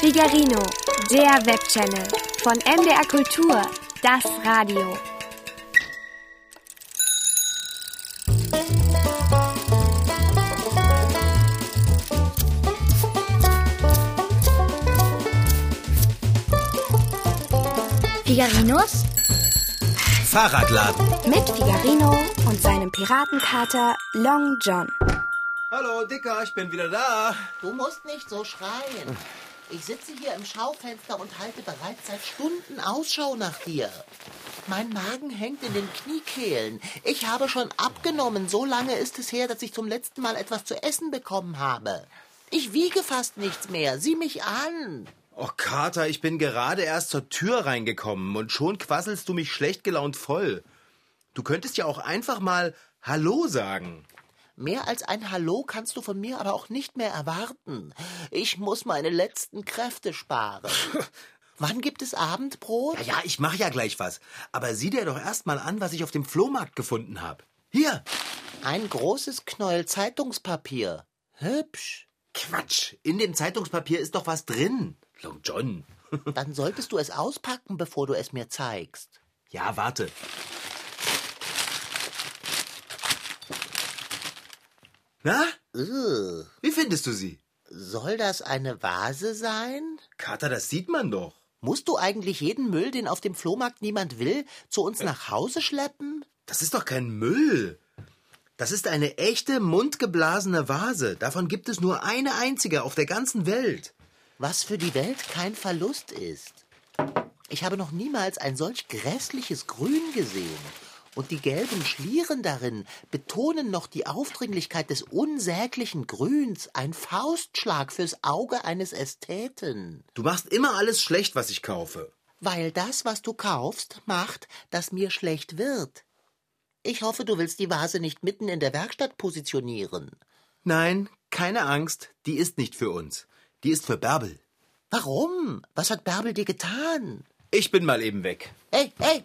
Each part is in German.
Figarino, der Webchannel von MDR Kultur, das Radio. Figarinos Fahrradladen. mit Figarino und seinem Piratenkater Long John. Hallo, Dicker, ich bin wieder da. Du musst nicht so schreien. Ich sitze hier im Schaufenster und halte bereits seit Stunden Ausschau nach dir. Mein Magen hängt in den Kniekehlen. Ich habe schon abgenommen. So lange ist es her, dass ich zum letzten Mal etwas zu essen bekommen habe. Ich wiege fast nichts mehr. Sieh mich an. Oh, Kater, ich bin gerade erst zur Tür reingekommen und schon quasselst du mich schlecht gelaunt voll. Du könntest ja auch einfach mal Hallo sagen. Mehr als ein Hallo kannst du von mir aber auch nicht mehr erwarten. Ich muss meine letzten Kräfte sparen. Wann gibt es Abendbrot? Ja, ja, ich mach ja gleich was. Aber sieh dir doch erst mal an, was ich auf dem Flohmarkt gefunden habe. Hier. Ein großes Knäuel Zeitungspapier. Hübsch. Quatsch. In dem Zeitungspapier ist doch was drin. Long John. Dann solltest du es auspacken, bevor du es mir zeigst. Ja, warte. Na? Ugh. Wie findest du sie? Soll das eine Vase sein? Kater, das sieht man doch. Musst du eigentlich jeden Müll, den auf dem Flohmarkt niemand will, zu uns nach Hause schleppen? Das ist doch kein Müll. Das ist eine echte mundgeblasene Vase. Davon gibt es nur eine einzige auf der ganzen Welt. Was für die Welt kein Verlust ist. Ich habe noch niemals ein solch grässliches Grün gesehen. Und die gelben Schlieren darin betonen noch die Aufdringlichkeit des unsäglichen Grüns, ein Faustschlag fürs Auge eines Ästheten. Du machst immer alles schlecht, was ich kaufe. Weil das, was du kaufst, macht, dass mir schlecht wird. Ich hoffe, du willst die Vase nicht mitten in der Werkstatt positionieren. Nein, keine Angst, die ist nicht für uns. Die ist für Bärbel. Warum? Was hat Bärbel dir getan? Ich bin mal eben weg. Hey, hey!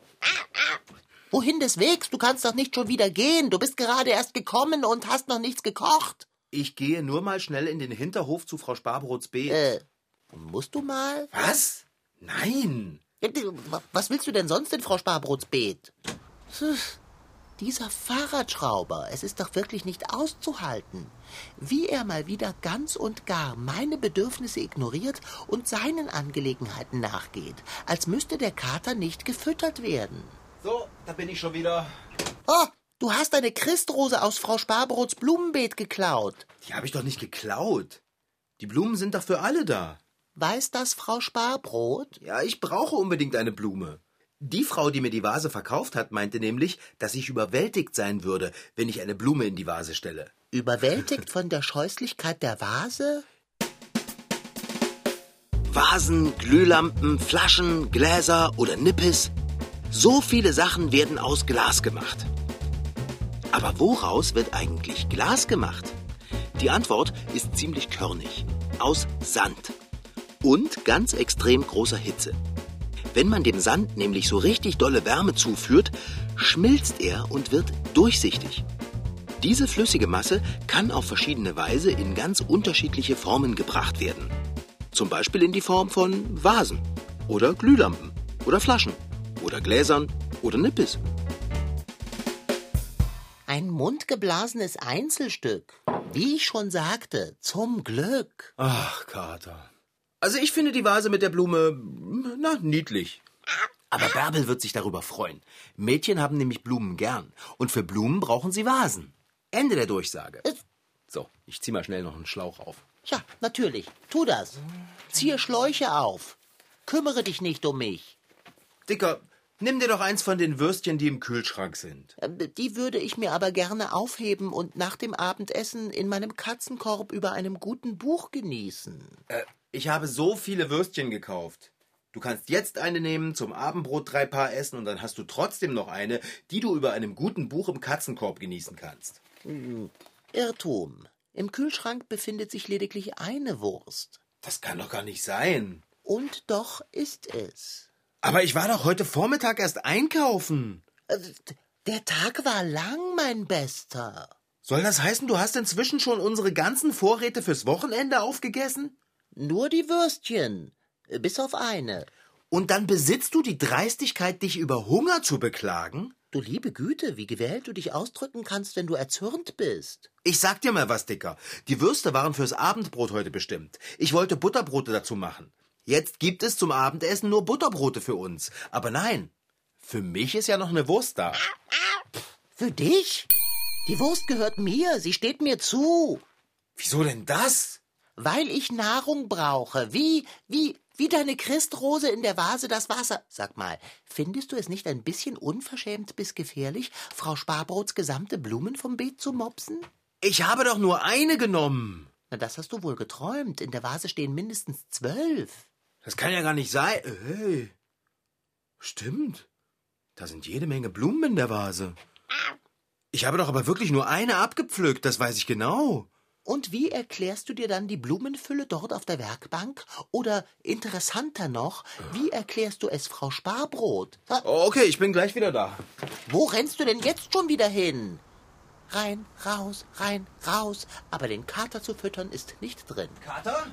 Wohin des Wegs? Du kannst doch nicht schon wieder gehen. Du bist gerade erst gekommen und hast noch nichts gekocht. Ich gehe nur mal schnell in den Hinterhof zu Frau Sparbrots Beet. Äh, musst du mal? Was? Nein. Was willst du denn sonst in Frau Sparbrots Beet? Dieser Fahrradschrauber, es ist doch wirklich nicht auszuhalten. Wie er mal wieder ganz und gar meine Bedürfnisse ignoriert und seinen Angelegenheiten nachgeht, als müsste der Kater nicht gefüttert werden. So, da bin ich schon wieder. Oh, du hast eine Christrose aus Frau Sparbrots Blumenbeet geklaut. Die habe ich doch nicht geklaut. Die Blumen sind doch für alle da. Weiß das Frau Sparbrot? Ja, ich brauche unbedingt eine Blume. Die Frau, die mir die Vase verkauft hat, meinte nämlich, dass ich überwältigt sein würde, wenn ich eine Blume in die Vase stelle. Überwältigt von der Scheußlichkeit der Vase? Vasen, Glühlampen, Flaschen, Gläser oder Nippes. So viele Sachen werden aus Glas gemacht. Aber woraus wird eigentlich Glas gemacht? Die Antwort ist ziemlich körnig. Aus Sand. Und ganz extrem großer Hitze. Wenn man dem Sand nämlich so richtig dolle Wärme zuführt, schmilzt er und wird durchsichtig. Diese flüssige Masse kann auf verschiedene Weise in ganz unterschiedliche Formen gebracht werden. Zum Beispiel in die Form von Vasen oder Glühlampen oder Flaschen oder Gläsern oder Nippes. Ein mundgeblasenes Einzelstück. Wie ich schon sagte, zum Glück. Ach, Kater. Also ich finde die Vase mit der Blume, na, niedlich. Aber Bärbel wird sich darüber freuen. Mädchen haben nämlich Blumen gern. Und für Blumen brauchen sie Vasen. Ende der Durchsage. So, ich zieh mal schnell noch einen Schlauch auf. Ja, natürlich. Tu das. Ziehe Schläuche auf. Kümmere dich nicht um mich. Dicker, nimm dir doch eins von den Würstchen, die im Kühlschrank sind. Ähm, Die würde ich mir aber gerne aufheben und nach dem Abendessen in meinem Katzenkorb über einem guten Buch genießen. Äh, ich habe so viele Würstchen gekauft. Du kannst jetzt eine nehmen, zum Abendbrot drei Paar essen und dann hast du trotzdem noch eine, die du über einem guten Buch im Katzenkorb genießen kannst. Irrtum. Im Kühlschrank befindet sich lediglich eine Wurst. Das kann doch gar nicht sein. Und doch ist es. Aber ich war doch heute Vormittag erst einkaufen. Äh, Der Tag war lang, mein Bester. Soll das heißen, du hast inzwischen schon unsere ganzen Vorräte fürs Wochenende aufgegessen? Nur die Würstchen. Bis auf eine. Und dann besitzt du die Dreistigkeit, dich über Hunger zu beklagen? Du liebe Güte, wie gewählt du dich ausdrücken kannst, wenn du erzürnt bist. Ich sag dir mal was, Dicker. Die Würste waren fürs Abendbrot heute bestimmt. Ich wollte Butterbrote dazu machen. Jetzt gibt es zum Abendessen nur Butterbrote für uns. Aber nein, für mich ist ja noch eine Wurst da. Für dich? Die Wurst gehört mir, sie steht mir zu. Wieso denn das? Weil ich Nahrung brauche. Wie, wie, wie deine Christrose in der Vase das Wasser. Sag mal, findest du es nicht ein bisschen unverschämt bis gefährlich, Frau Sparbrots gesamte Blumen vom Beet zu mopsen? Ich habe doch nur eine genommen. Na, das hast du wohl geträumt. In der Vase stehen mindestens zwölf. Das kann ja gar nicht sein. Hey. Stimmt. Da sind jede Menge Blumen in der Vase. Ich habe doch aber wirklich nur eine abgepflückt, das weiß ich genau. Und wie erklärst du dir dann die Blumenfülle dort auf der Werkbank? Oder interessanter noch, wie erklärst du es Frau Sparbrot? Ha, Okay, ich bin gleich wieder da. Wo rennst du denn jetzt schon wieder hin? Rein, raus, rein, raus. Aber den Kater zu füttern ist nicht drin. Kater?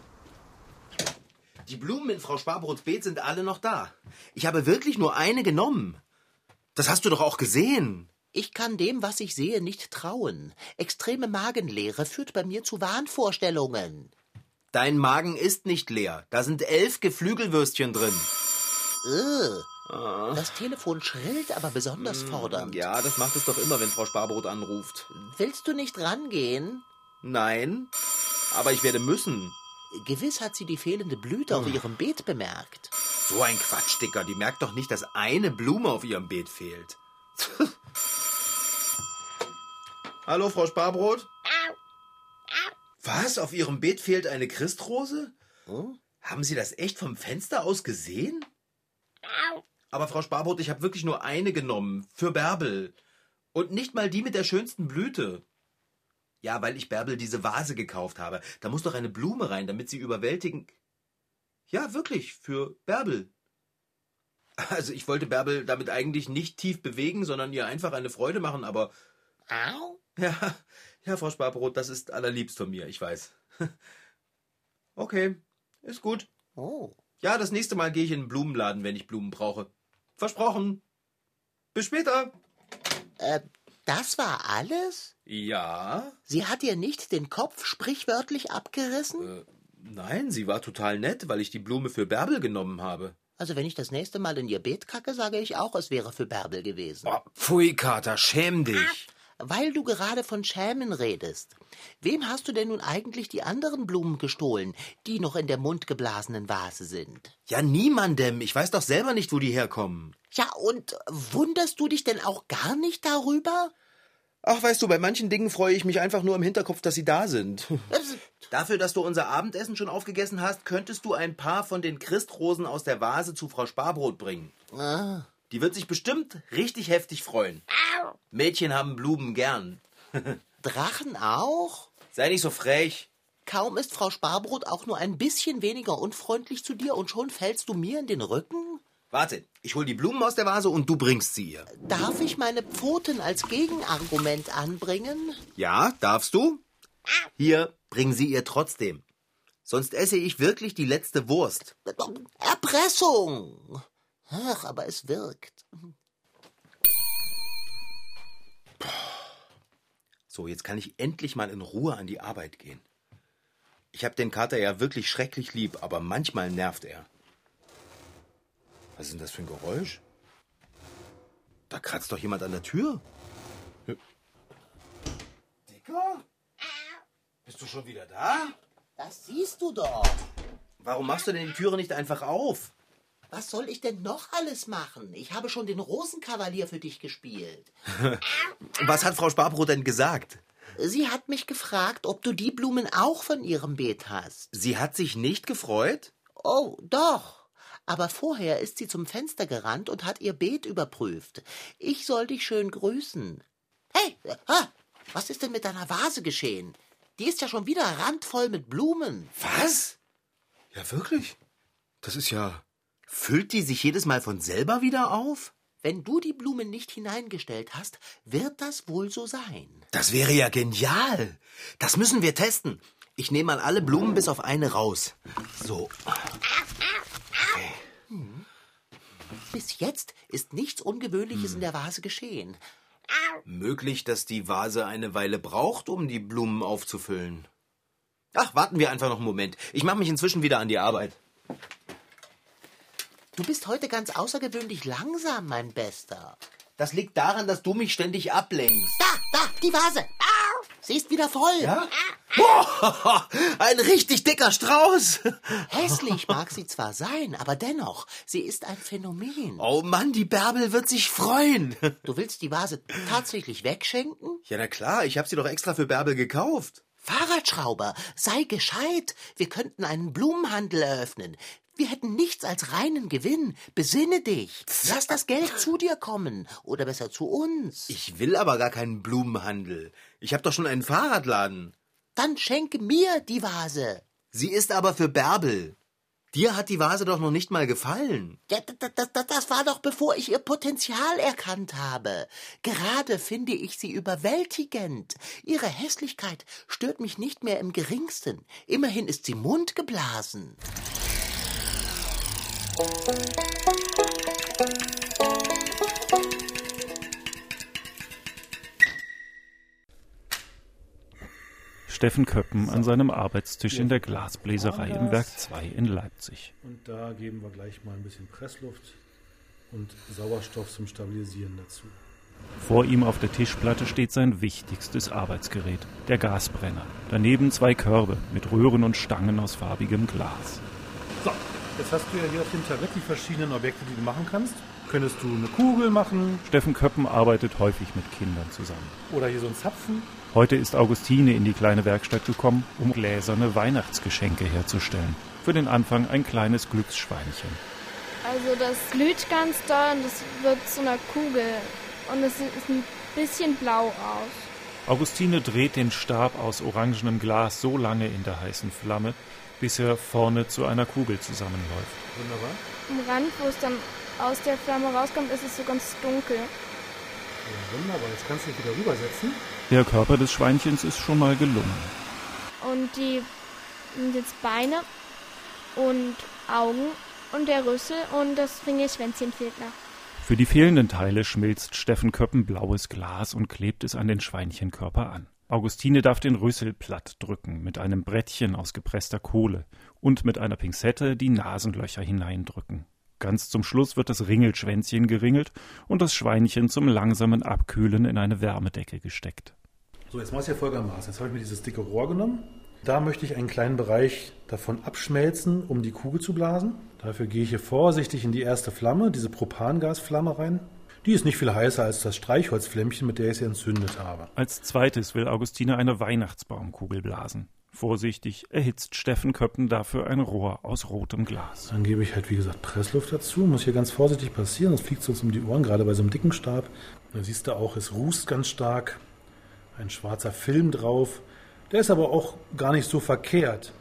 Die Blumen in Frau Sparbrots Beet sind alle noch da. Ich habe wirklich nur eine genommen. Das hast du doch auch gesehen. Ich kann dem, was ich sehe, nicht trauen. Extreme Magenleere führt bei mir zu Wahnvorstellungen. Dein Magen ist nicht leer. Da sind elf Geflügelwürstchen drin. Ugh. Das Telefon schrillt aber besonders fordernd. Ja, das macht es doch immer, wenn Frau Sparbrot anruft. Willst du nicht rangehen? Nein, aber ich werde müssen. Gewiss hat sie die fehlende Blüte auf ihrem Beet bemerkt. So ein Quatsch, Dicker. Die merkt doch nicht, dass eine Blume auf ihrem Beet fehlt. Hallo, Frau Sparbrot? Was? Auf Ihrem Beet fehlt eine Christrose? Haben Sie das echt vom Fenster aus gesehen? Aber Frau Sparbrot, ich habe wirklich nur eine genommen. Für Bärbel. Und nicht mal die mit der schönsten Blüte. Ja, weil ich Bärbel diese Vase gekauft habe. Da muss doch eine Blume rein, damit sie überwältigen. Ja, wirklich, für Bärbel. Also ich wollte Bärbel damit eigentlich nicht tief bewegen, sondern ihr einfach eine Freude machen, aber Au? ja, ja, Frau Sparbrot, das ist allerliebst von mir, ich weiß. Okay, ist gut. Oh. Ja, das nächste Mal gehe ich in den Blumenladen, wenn ich Blumen brauche. Versprochen. Bis später. Äh, das war alles? Ja, Sie hat ihr nicht den Kopf sprichwörtlich abgerissen? nein, sie war total nett, weil ich die Blume für Bärbel genommen habe. Also wenn ich das nächste Mal in ihr Beet kacke, sage ich auch, es wäre für Bärbel gewesen. Oh, pfui, Kater, schäm dich. Weil du gerade von Schämen redest. Wem hast du denn nun eigentlich die anderen Blumen gestohlen, die noch in der mundgeblasenen Vase sind? Ja, niemandem. Ich weiß doch selber nicht, wo die herkommen. Ja, und wunderst du dich denn auch gar nicht darüber? Ach, weißt du, bei manchen Dingen freue ich mich einfach nur im Hinterkopf, dass sie da sind. Dafür, dass du unser Abendessen schon aufgegessen hast, könntest du ein paar von den Christrosen aus der Vase zu Frau Sparbrot bringen. Ah, Die wird sich bestimmt richtig heftig freuen. Mädchen haben Blumen gern. Drachen auch? Sei nicht so frech. Kaum ist Frau Sparbrot auch nur ein bisschen weniger unfreundlich zu dir und schon fällst du mir in den Rücken? Warte, ich hol die Blumen aus der Vase und du bringst sie ihr. Darf ich meine Pfoten als Gegenargument anbringen? Ja, darfst du? Hier, bring sie ihr trotzdem. Sonst esse ich wirklich die letzte Wurst. Erpressung! Ach, aber es wirkt. So, jetzt kann ich endlich mal in Ruhe an die Arbeit gehen. Ich hab den Kater ja wirklich schrecklich lieb, aber manchmal nervt er. Was ist denn das für ein Geräusch? Da kratzt doch jemand an der Tür. Dicker? Bist du schon wieder da? Das siehst du doch. Warum machst du denn die Türe nicht einfach auf? Was soll ich denn noch alles machen? Ich habe schon den Rosenkavalier für dich gespielt. Was hat Frau Sparbrot denn gesagt? Sie hat mich gefragt, ob du die Blumen auch von ihrem Beet hast. Sie hat sich nicht gefreut? Oh, doch. Aber vorher ist sie zum Fenster gerannt und hat ihr Beet überprüft. Ich soll dich schön grüßen. Hey, ah, was ist denn mit deiner Vase geschehen? Die ist ja schon wieder randvoll mit Blumen. Was? Ja, wirklich? Das ist ja. Füllt die sich jedes Mal von selber wieder auf? Wenn du die Blumen nicht hineingestellt hast, wird das wohl so sein. Das wäre ja genial. Das müssen wir testen. Ich nehme mal alle Blumen bis auf eine raus. So. Bis jetzt ist nichts Ungewöhnliches in der Vase geschehen. Möglich, dass die Vase eine Weile braucht, um die Blumen aufzufüllen. Ach, warten wir einfach noch einen Moment. Ich mache mich inzwischen wieder an die Arbeit. Du bist heute ganz außergewöhnlich langsam, mein Bester. Das liegt daran, dass du mich ständig ablenkst. Da, da, die Vase. Sie ist wieder voll. Ja? Boah, ein richtig dicker Strauß. Hässlich mag sie zwar sein, aber dennoch, sie ist ein Phänomen. Oh Mann, die Bärbel wird sich freuen. Du willst die Vase tatsächlich wegschenken? Ja, na klar, ich habe sie doch extra für Bärbel gekauft. Fahrradschrauber, sei gescheit. Wir könnten einen Blumenhandel eröffnen. Wir hätten nichts als reinen Gewinn. Besinne dich. Lass das Geld zu dir kommen. Oder besser zu uns. Ich will aber gar keinen Blumenhandel. Ich habe doch schon einen Fahrradladen. Dann schenke mir die Vase. Sie ist aber für Bärbel. Dir hat die Vase doch noch nicht mal gefallen. Ja, das, das, das war doch bevor ich ihr Potenzial erkannt habe. Gerade finde ich sie überwältigend. Ihre Hässlichkeit stört mich nicht mehr im geringsten. Immerhin ist sie mundgeblasen. Steffen Köppen an seinem Arbeitstisch in der Glasbläserei im Werk 2 in Leipzig. Und da geben wir gleich mal ein bisschen Pressluft und Sauerstoff zum Stabilisieren dazu. Vor ihm auf der Tischplatte steht sein wichtigstes Arbeitsgerät, der Gasbrenner. Daneben zwei Körbe mit Röhren und Stangen aus farbigem Glas. So, jetzt hast du ja hier auf dem Tablett die verschiedenen Objekte, die du machen kannst. Könntest du eine Kugel machen Steffen Köppen arbeitet häufig mit Kindern zusammen. oder hier so einen Zapfen. Heute ist Augustine in die kleine Werkstatt gekommen, um gläserne Weihnachtsgeschenke herzustellen. Für den Anfang ein kleines Glücksschweinchen. Also das glüht ganz doll und es wird zu einer Kugel. Und es sieht ein bisschen blau aus. Augustine dreht den Stab aus orangenem Glas so lange in der heißen Flamme, bis er vorne zu einer Kugel zusammenläuft. Wunderbar. Am Rand, wo es dann aus der Flamme rauskommt, ist es so ganz dunkel. Ja, wunderbar. Jetzt kannst du dich wieder rübersetzen. Der Körper des Schweinchens ist schon mal gelungen. Und die sind jetzt Beine und Augen und der Rüssel und das Fingerschwänzchen fehlt noch. Für die fehlenden Teile schmilzt Steffen Köppen blaues Glas und klebt es an den Schweinchenkörper an. Augustine darf den Rüssel platt drücken mit einem Brettchen aus gepresster Kohle und mit einer Pinzette die Nasenlöcher hineindrücken. Ganz zum Schluss wird das Ringelschwänzchen geringelt und das Schweinchen zum langsamen Abkühlen in eine Wärmedecke gesteckt. So, jetzt mach ich ja folgendermaßen. Jetzt habe ich mir dieses dicke Rohr genommen. Da möchte ich einen kleinen Bereich davon abschmelzen, um die Kugel zu blasen. Dafür gehe ich hier vorsichtig in die erste Flamme, diese Propangasflamme rein. Die ist nicht viel heißer als das Streichholzflämmchen, mit der ich sie entzündet habe. Als zweites will Augustine eine Weihnachtsbaumkugel blasen. Vorsichtig erhitzt Steffen Köppen dafür ein Rohr aus rotem Glas. Dann gebe ich halt, wie gesagt, Pressluft dazu. Muss hier ganz vorsichtig passieren, sonst fliegt es uns um die Ohren, gerade bei so einem dicken Stab. Da siehst du auch, es rußt ganz stark. Ein schwarzer Film drauf. Der ist aber auch gar nicht so verkehrt.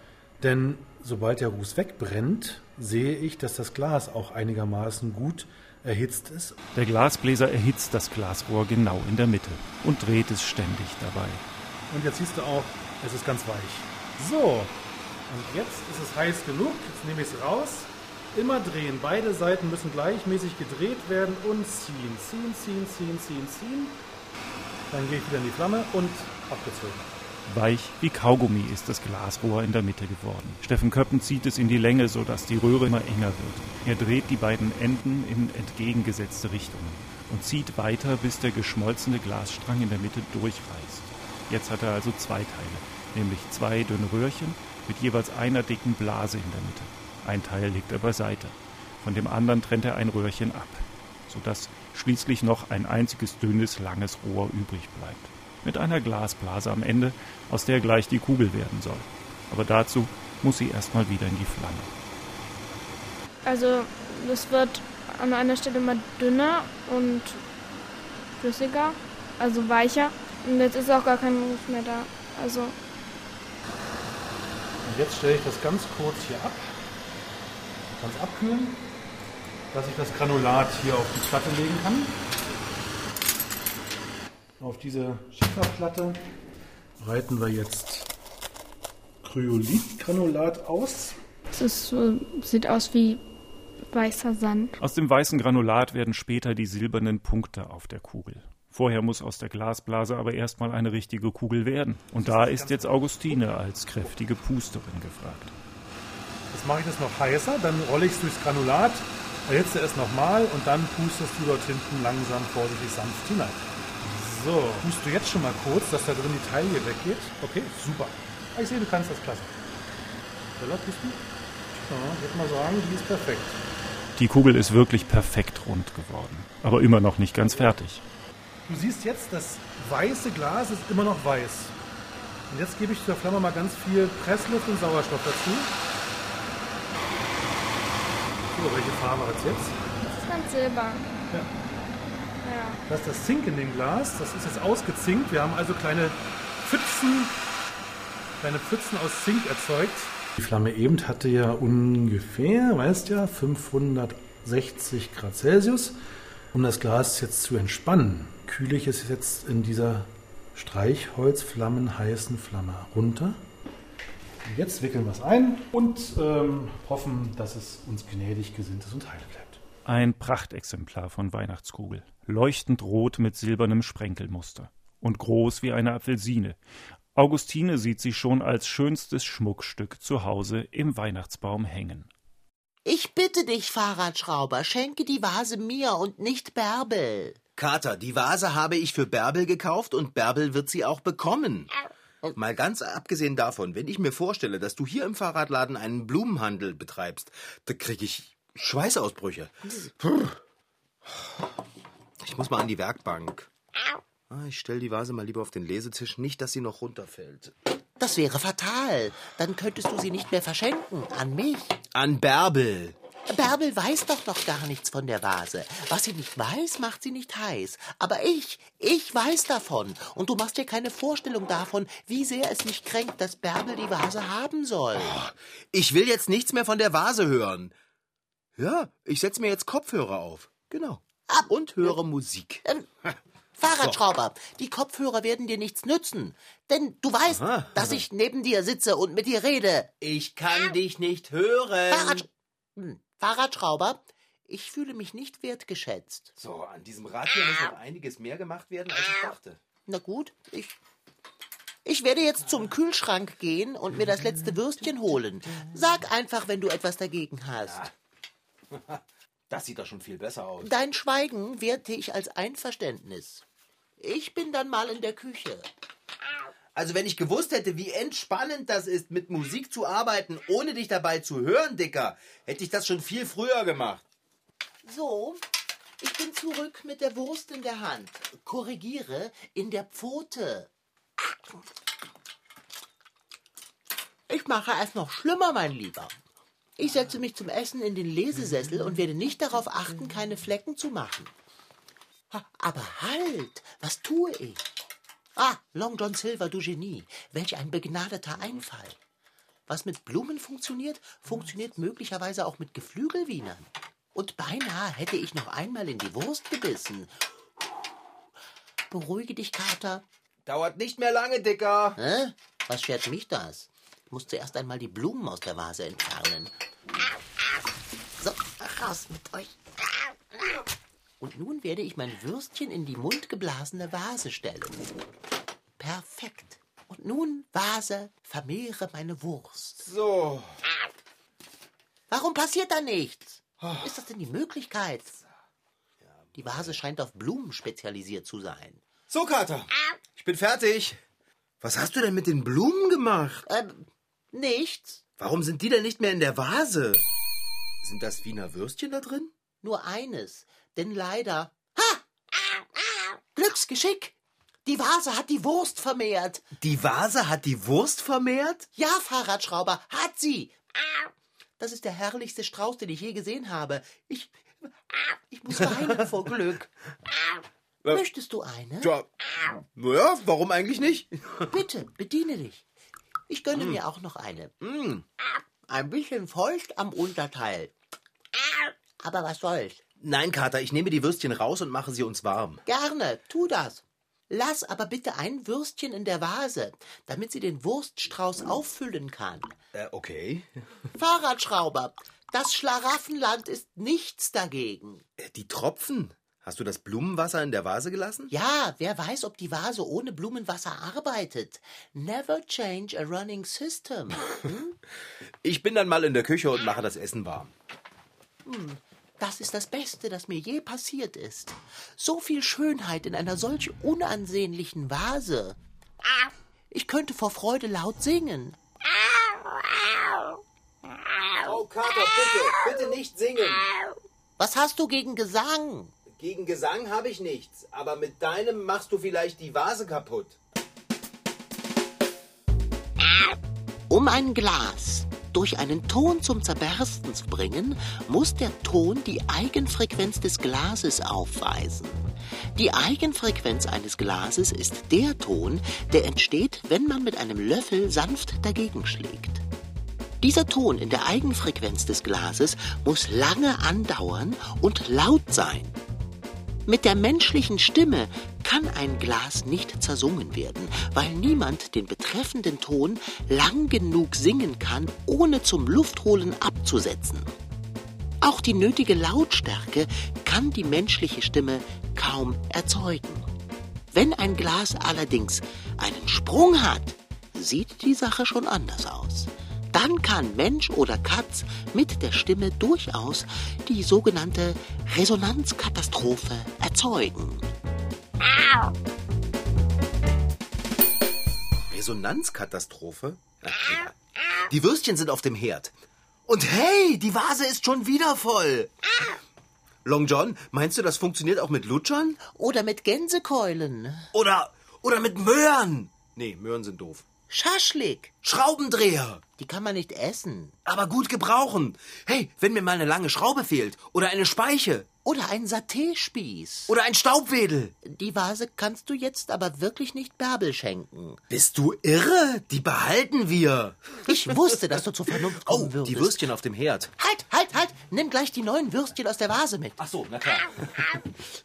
Denn sobald der Ruß wegbrennt, sehe ich, dass das Glas auch einigermaßen gut erhitzt ist. Der Glasbläser erhitzt das Glasrohr genau in der Mitte und dreht es ständig dabei. Und jetzt siehst du auch, es ist ganz weich. So, und jetzt ist es heiß genug. Jetzt nehme ich es raus. Immer drehen. Beide Seiten müssen gleichmäßig gedreht werden und ziehen. Ziehen, ziehen, ziehen, ziehen, ziehen. Dann gehe ich wieder in die Flamme und abgezogen. Weich wie Kaugummi ist das Glasrohr in der Mitte geworden. Steffen Köppen zieht es in die Länge, sodass die Röhre immer enger wird. Er dreht die beiden Enden in entgegengesetzte Richtungen und zieht weiter, bis der geschmolzene Glasstrang in der Mitte durchreißt. Jetzt hat er also zwei Teile, nämlich zwei dünne Röhrchen mit jeweils einer dicken Blase in der Mitte. Ein Teil legt er beiseite. Von dem anderen trennt er ein Röhrchen ab, sodass schließlich noch ein einziges dünnes, langes Rohr übrig bleibt mit einer Glasblase am Ende, aus der gleich die Kugel werden soll. Aber dazu muss sie erstmal wieder in die Flamme. Also es wird an einer Stelle immer dünner und flüssiger, also weicher. Und jetzt ist auch gar kein Ruß mehr da. Also Und jetzt stelle ich das ganz kurz hier ab. Ganz abkühlen, dass ich das Granulat hier auf die Platte legen kann. Auf diese Schieferplatte reiten wir jetzt Kryolitgranulat aus. Es ist, so- sieht aus wie weißer Sand. Aus dem weißen Granulat werden später die silbernen Punkte auf der Kugel. Vorher muss aus der Glasblase aber erstmal eine richtige Kugel werden. Und da ist jetzt Augustine als kräftige Pusterin gefragt. Jetzt mache ich das noch heißer, dann rolle ich es durchs Granulat, erhitze es nochmal und dann pustest du dort hinten langsam, vorsichtig, sanft hinein. So, pust du jetzt schon mal kurz, dass da drin die Taille weggeht. Okay, super. Ah, Ich sehe, du kannst das klasse. Bella, pusten? Ja, ich würde mal sagen, die ist perfekt. Die Kugel ist wirklich perfekt rund geworden, aber immer noch nicht ganz fertig. Du siehst jetzt, das weiße Glas ist immer noch weiß. Und jetzt gebe ich zur Flamme mal ganz viel Pressluft und Sauerstoff dazu. So, welche Farbe hat es jetzt? Das ist ganz silber. Ja. Ja. Das ist das Zink in dem Glas. Das ist jetzt ausgezinkt. Wir haben also kleine Pfützen, kleine Pfützen aus Zink erzeugt. Die Flamme eben hatte ja ungefähr, weißt ja, 560 Grad Celsius. Um das Glas jetzt zu entspannen, kühle ich es jetzt in dieser Streichholzflammenheißen Flamme runter. Jetzt wickeln wir es ein und ähm, hoffen, dass es uns gnädig gesinnt ist und heile bleibt. Ein Prachtexemplar von Weihnachtskugel, leuchtend rot mit silbernem Sprenkelmuster und groß wie eine Apfelsine. Augustine sieht sie schon als schönstes Schmuckstück zu Hause im Weihnachtsbaum hängen. Ich bitte dich, Fahrradschrauber, schenke die Vase mir und nicht Bärbel. Kater, die Vase habe ich für Bärbel gekauft und Bärbel wird sie auch bekommen. Mal ganz abgesehen davon, wenn ich mir vorstelle, dass du hier im Fahrradladen einen Blumenhandel betreibst, da kriege ich Schweißausbrüche. Puh. Ich muss mal an die Werkbank. Ah, Ich stelle die Vase mal lieber auf den Lesetisch, nicht, dass sie noch runterfällt. Das wäre fatal. Dann könntest du sie nicht mehr verschenken. An mich. An Bärbel. Bärbel weiß doch noch gar nichts von der Vase. Was sie nicht weiß, macht sie nicht heiß. Aber ich, ich weiß davon. Und du machst dir keine Vorstellung davon, wie sehr es mich kränkt, dass Bärbel die Vase haben soll. Ich will jetzt nichts mehr von der Vase hören. Ja, ich setze mir jetzt Kopfhörer auf. Genau. Und höre Musik. Ähm, Fahrradschrauber, die Kopfhörer werden dir nichts nützen. Denn du weißt, Aha. dass ich neben dir sitze und mit dir rede. Ich kann dich nicht hören. Fahrrad, hm, Fahrradschrauber, ich fühle mich nicht wertgeschätzt. So, an diesem Rad hier muss noch einiges mehr gemacht werden, als ich dachte. Na gut, ich. Ich werde jetzt zum Kühlschrank gehen und mir das letzte Würstchen holen. Sag einfach, wenn du etwas dagegen hast. Das sieht doch schon viel besser aus. Dein Schweigen werte ich als Einverständnis. Ich bin dann mal in der Küche. Also, wenn ich gewusst hätte, wie entspannend das ist, mit Musik zu arbeiten, ohne dich dabei zu hören, Dicker, hätte ich das schon viel früher gemacht. So, ich bin zurück mit der Wurst in der Hand. Korrigiere, in der Pfote. Ich mache es noch schlimmer, mein Lieber. Ich setze mich zum Essen in den Lesesessel und werde nicht darauf achten, keine Flecken zu machen. Aber halt, was tue ich? Ah, Long John Silver, du Genie. Welch ein begnadeter Einfall. Was mit Blumen funktioniert, funktioniert möglicherweise auch mit Geflügelwienern. Und beinahe hätte ich noch einmal in die Wurst gebissen. Beruhige dich, Kater. Dauert nicht mehr lange, Dicker. Hä? Was schert mich das? Ich muss zuerst einmal die Blumen aus der Vase entfernen. So, raus mit euch. Und nun werde ich mein Würstchen in die mundgeblasene Vase stellen. Perfekt. Und nun, Vase, vermehre meine Wurst. So. Warum passiert da nichts? Ist das denn die Möglichkeit? Die Vase scheint auf Blumen spezialisiert zu sein. So, Kater. Ich bin fertig. Was hast du denn mit den Blumen gemacht? Ähm, nichts. Warum sind die denn nicht mehr in der Vase? Sind das Wiener Würstchen da drin? Nur eines. Denn leider. Ha! Glücksgeschick! Die Vase hat die Wurst vermehrt. Die Vase hat die Wurst vermehrt? Ja, Fahrradschrauber, hat sie. Das ist der herrlichste Strauß, den ich je gesehen habe. Ich. Ich muss weinen vor Glück. Möchtest du eine? Ja. Naja, warum eigentlich nicht? Bitte, bediene dich. Ich gönne mir auch noch eine. Ein bisschen feucht am Unterteil. Aber was soll's? Nein, Kater, ich nehme die Würstchen raus und mache sie uns warm. Gerne, tu das. Lass aber bitte ein Würstchen in der Vase, damit sie den Wurststrauß auffüllen kann. Äh, okay. Fahrradschrauber, das Schlaraffenland ist nichts dagegen. Äh, Die Tropfen. Hast du das Blumenwasser in der Vase gelassen? Ja, wer weiß, ob die Vase ohne Blumenwasser arbeitet. Never change a running system. Ich bin dann mal in der Küche und mache das Essen warm. Das ist das Beste, das mir je passiert ist. So viel Schönheit in einer solch unansehnlichen Vase. Ich könnte vor Freude laut singen. Oh, Kater, bitte, bitte nicht singen. Was hast du gegen Gesang? Gegen Gesang habe ich nichts, aber mit deinem machst du vielleicht die Vase kaputt. Um ein Glas durch einen Ton zum Zerbersten zu bringen, muss der Ton die Eigenfrequenz des Glases aufweisen. Die Eigenfrequenz eines Glases ist der Ton, der entsteht, wenn man mit einem Löffel sanft dagegen schlägt. Dieser Ton in der Eigenfrequenz des Glases muss lange andauern und laut sein. Mit der menschlichen Stimme kann ein Glas nicht zersungen werden, weil niemand den betreffenden Ton lang genug singen kann, ohne zum Luftholen abzusetzen. Auch die nötige Lautstärke kann die menschliche Stimme kaum erzeugen. Wenn ein Glas allerdings einen Sprung hat, sieht die Sache schon anders aus. Dann kann Mensch oder Katz mit der Stimme durchaus die sogenannte Resonanzkatastrophe erzeugen. Resonanzkatastrophe? Die Würstchen sind auf dem Herd. Und hey, die Vase ist schon wieder voll. Long John, meinst du, das funktioniert auch mit Lutschern? Oder mit Gänsekeulen. Oder, oder mit Möhren? Nee, Möhren sind doof. Schaschlik. Schraubendreher. Die kann man nicht essen. Aber gut gebrauchen. Hey, wenn mir mal eine lange Schraube fehlt. Oder eine Speiche. Oder ein Satéspieß. Oder ein Staubwedel. Die Vase kannst du jetzt aber wirklich nicht Bärbel schenken. Bist du irre? Die behalten wir. Ich wusste, dass du zur Vernunft kommen Oh, würdest. die Würstchen auf dem Herd. Halt, halt, halt! Nimm gleich die neuen Würstchen aus der Vase mit. Ach so, na klar.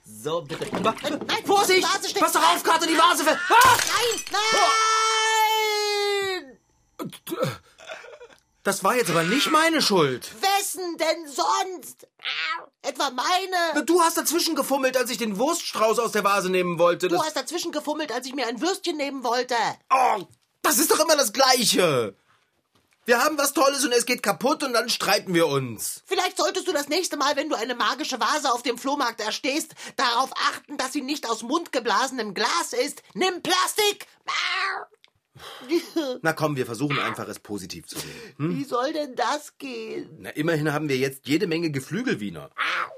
So, bitte. Nein, Vorsicht! Pass doch auf, Kater, die Vase fällt. Ah! Nein, nein! Das war jetzt aber nicht meine Schuld. Wessen denn sonst? Etwa meine? Du hast dazwischen gefummelt, als ich den Wurststrauß aus der Vase nehmen wollte. Du Das, hast dazwischen gefummelt, als ich mir ein Würstchen nehmen wollte. oh, das ist doch immer das Gleiche. Wir haben was Tolles und es geht kaputt und dann streiten wir uns. Vielleicht solltest du das nächste Mal, wenn du eine magische Vase auf dem Flohmarkt erstehst, darauf achten, dass sie nicht aus mundgeblasenem Glas ist. Nimm Plastik! Na komm, wir versuchen einfach, es positiv zu sehen. Hm? Wie soll denn das gehen? Na, immerhin haben wir jetzt jede Menge Geflügelwiener.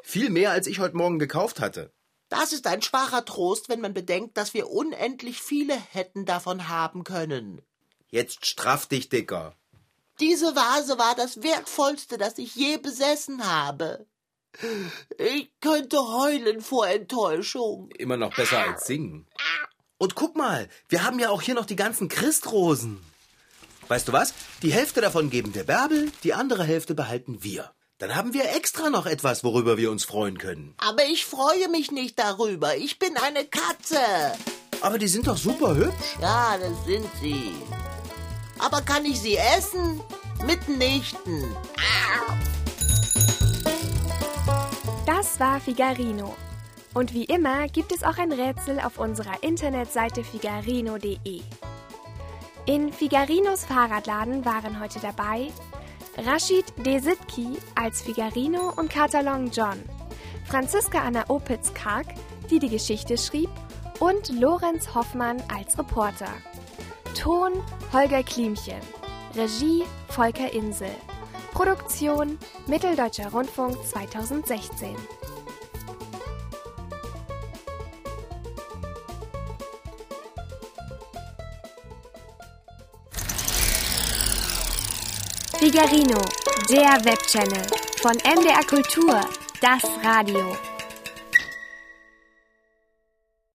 Viel mehr, als ich heute Morgen gekauft hatte. Das ist ein schwacher Trost, wenn man bedenkt, dass wir unendlich viele hätten davon haben können. Jetzt straff dich, Dicker. Diese Vase war das Wertvollste, das ich je besessen habe. Ich könnte heulen vor Enttäuschung. Immer noch besser als singen. Und guck mal, wir haben ja auch hier noch die ganzen Christrosen. Weißt du was? Die Hälfte davon geben wir Bärbel, die andere Hälfte behalten wir. Dann haben wir extra noch etwas, worüber wir uns freuen können. Aber ich freue mich nicht darüber. Ich bin eine Katze. Aber die sind doch super hübsch. Ja, das sind sie. Aber kann ich sie essen? Mitnichten. Das war Figarino. Und wie immer gibt es auch ein Rätsel auf unserer Internetseite figarino.de. In Figarinos Fahrradladen waren heute dabei Rashid Desitki als Figarino und Katalon John, Franziska Anna Opitz-Karg, die die Geschichte schrieb, und Lorenz Hoffmann als Reporter. Ton Holger Klimchen, Regie Volker Insel, Produktion Mitteldeutscher Rundfunk 2016. Figarino, der Webchannel von MDR Kultur, das Radio.